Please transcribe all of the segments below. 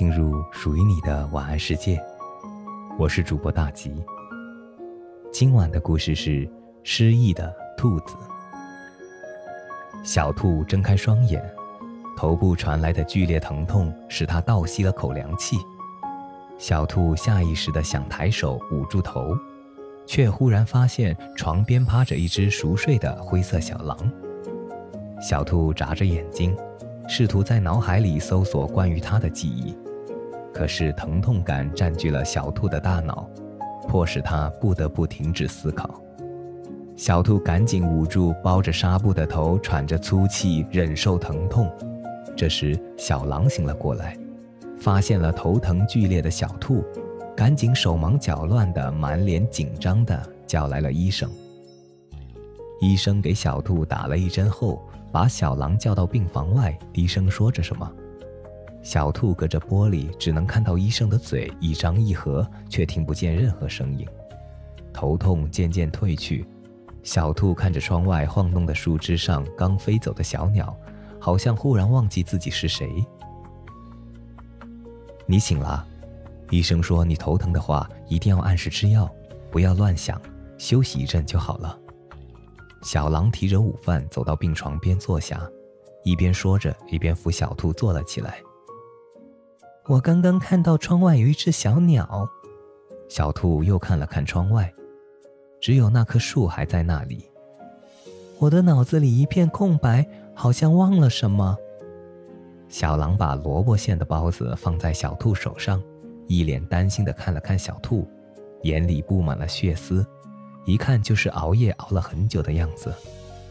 进入属于你的晚安世界，我是主播大吉。今晚的故事是失忆的兔子。小兔睁开双眼，头部传来的剧烈疼痛使它倒吸了口凉气。小兔下意识地想抬手捂住头，却忽然发现床边趴着一只熟睡的灰色小狼。小兔眨着眼睛。试图在脑海里搜索关于它的记忆，可是疼痛感占据了小兔的大脑，迫使它不得不停止思考。小兔赶紧捂住包着纱布的头，喘着粗气，忍受疼痛。这时，小狼醒了过来，发现了头疼剧烈的小兔，赶紧手忙脚乱的、满脸紧张的叫来了医生。医生给小兔打了一针后。把小狼叫到病房外，低声说着什么。小兔隔着玻璃只能看到医生的嘴一张一合，却听不见任何声音。头痛渐渐退去，小兔看着窗外晃动的树枝上刚飞走的小鸟，好像忽然忘记自己是谁。你醒了，医生说你头疼的话一定要按时吃药，不要乱想，休息一阵就好了。小狼提着午饭走到病床边坐下，一边说着，一边扶小兔坐了起来。我刚刚看到窗外有一只小鸟。小兔又看了看窗外，只有那棵树还在那里。我的脑子里一片空白，好像忘了什么。小狼把萝卜馅的包子放在小兔手上，一脸担心地看了看小兔，眼里布满了血丝。一看就是熬夜熬了很久的样子，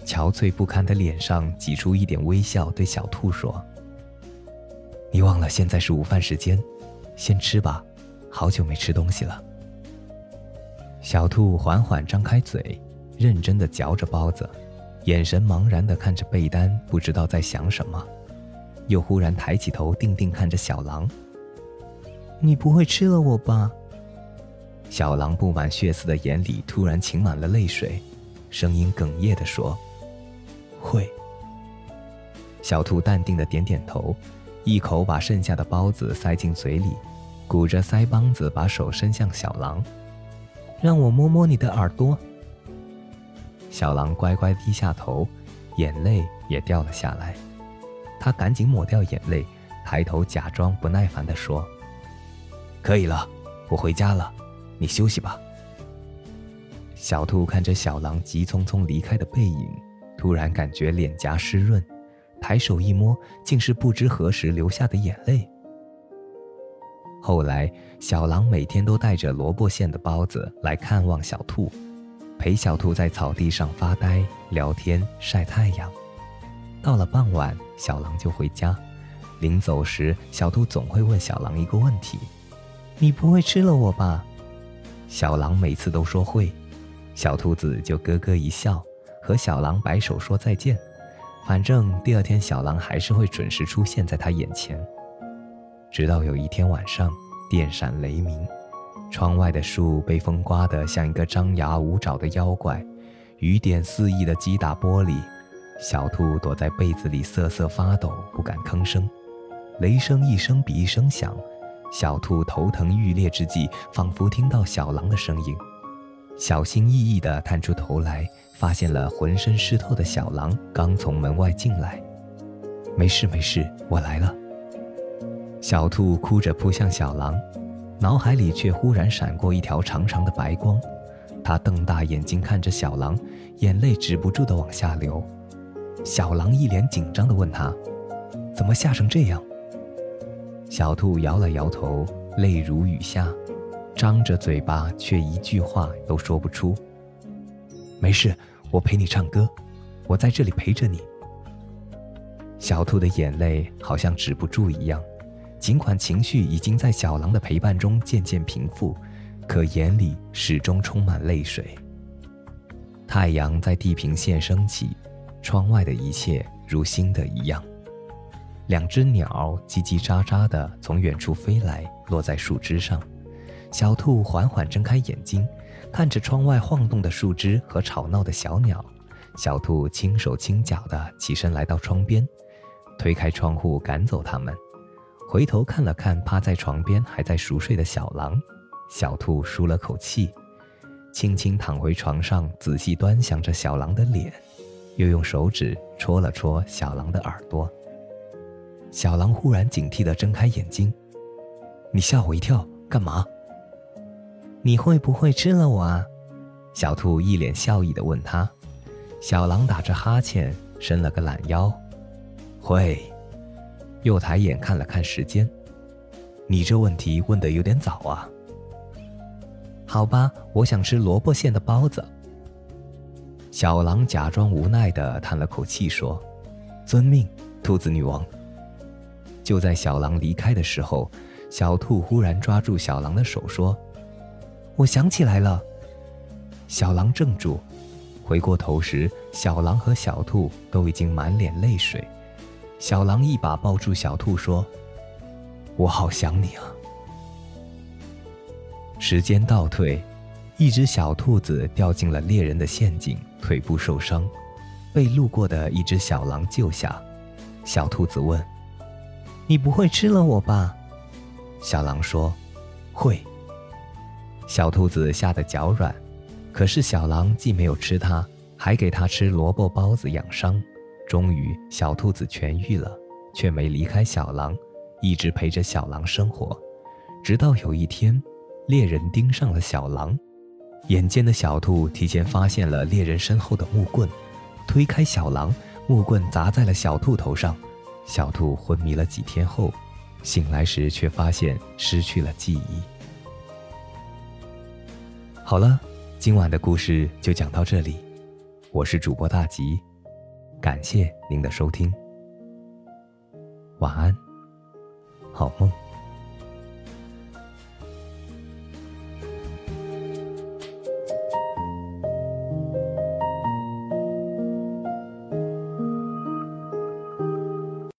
憔悴不堪的脸上挤出一点微笑，对小兔说：“你忘了现在是午饭时间，先吃吧，好久没吃东西了。”小兔缓缓张开嘴，认真的嚼着包子，眼神茫然的看着被单，不知道在想什么，又忽然抬起头，定定看着小狼：“你不会吃了我吧？”小狼布满血丝的眼里突然噙满了泪水，声音哽咽地说：“会。”小兔淡定的点点头，一口把剩下的包子塞进嘴里，鼓着腮帮子把手伸向小狼：“让我摸摸你的耳朵。”小狼乖乖低下头，眼泪也掉了下来。他赶紧抹掉眼泪，抬头假装不耐烦地说：“可以了，我回家了。”你休息吧。小兔看着小狼急匆匆离开的背影，突然感觉脸颊湿润，抬手一摸，竟是不知何时流下的眼泪。后来，小狼每天都带着萝卜馅的包子来看望小兔，陪小兔在草地上发呆、聊天、晒太阳。到了傍晚，小狼就回家。临走时，小兔总会问小狼一个问题：“你不会吃了我吧？”小狼每次都说会，小兔子就咯咯一笑，和小狼摆手说再见。反正第二天小狼还是会准时出现在他眼前。直到有一天晚上，电闪雷鸣，窗外的树被风刮得像一个张牙舞爪的妖怪，雨点肆意地击打玻璃。小兔躲在被子里瑟瑟发抖，不敢吭声。雷声一声比一声响。小兔头疼欲裂之际，仿佛听到小狼的声音，小心翼翼地探出头来，发现了浑身湿透的小狼刚从门外进来。没事没事，我来了。小兔哭着扑向小狼，脑海里却忽然闪过一条长长的白光。它瞪大眼睛看着小狼，眼泪止不住地往下流。小狼一脸紧张地问他：“怎么吓成这样？”小兔摇了摇头，泪如雨下，张着嘴巴却一句话都说不出。没事，我陪你唱歌，我在这里陪着你。小兔的眼泪好像止不住一样，尽管情绪已经在小狼的陪伴中渐渐平复，可眼里始终充满泪水。太阳在地平线升起，窗外的一切如新的一样。两只鸟叽叽喳喳地从远处飞来，落在树枝上。小兔缓缓睁开眼睛，看着窗外晃动的树枝和吵闹的小鸟。小兔轻手轻脚地起身来到窗边，推开窗户赶走它们。回头看了看趴在床边还在熟睡的小狼，小兔舒了口气，轻轻躺回床上，仔细端详着小狼的脸，又用手指戳了戳小狼的耳朵。小狼忽然警惕地睁开眼睛：“你吓我一跳，干嘛？”“你会不会吃了我啊？”小兔一脸笑意地问他。小狼打着哈欠，伸了个懒腰：“会。”又抬眼看了看时间，“你这问题问得有点早啊。”“好吧，我想吃萝卜馅的包子。”小狼假装无奈地叹了口气说：“遵命，兔子女王。”就在小狼离开的时候，小兔忽然抓住小狼的手说：“我想起来了。”小狼怔住，回过头时，小狼和小兔都已经满脸泪水。小狼一把抱住小兔说：“我好想你啊。”时间倒退，一只小兔子掉进了猎人的陷阱，腿部受伤，被路过的一只小狼救下。小兔子问。你不会吃了我吧？小狼说：“会。”小兔子吓得脚软，可是小狼既没有吃它，还给它吃萝卜包子养伤。终于，小兔子痊愈了，却没离开小狼，一直陪着小狼生活。直到有一天，猎人盯上了小狼，眼尖的小兔提前发现了猎人身后的木棍，推开小狼，木棍砸在了小兔头上。小兔昏迷了几天后，醒来时却发现失去了记忆。好了，今晚的故事就讲到这里，我是主播大吉，感谢您的收听，晚安，好梦。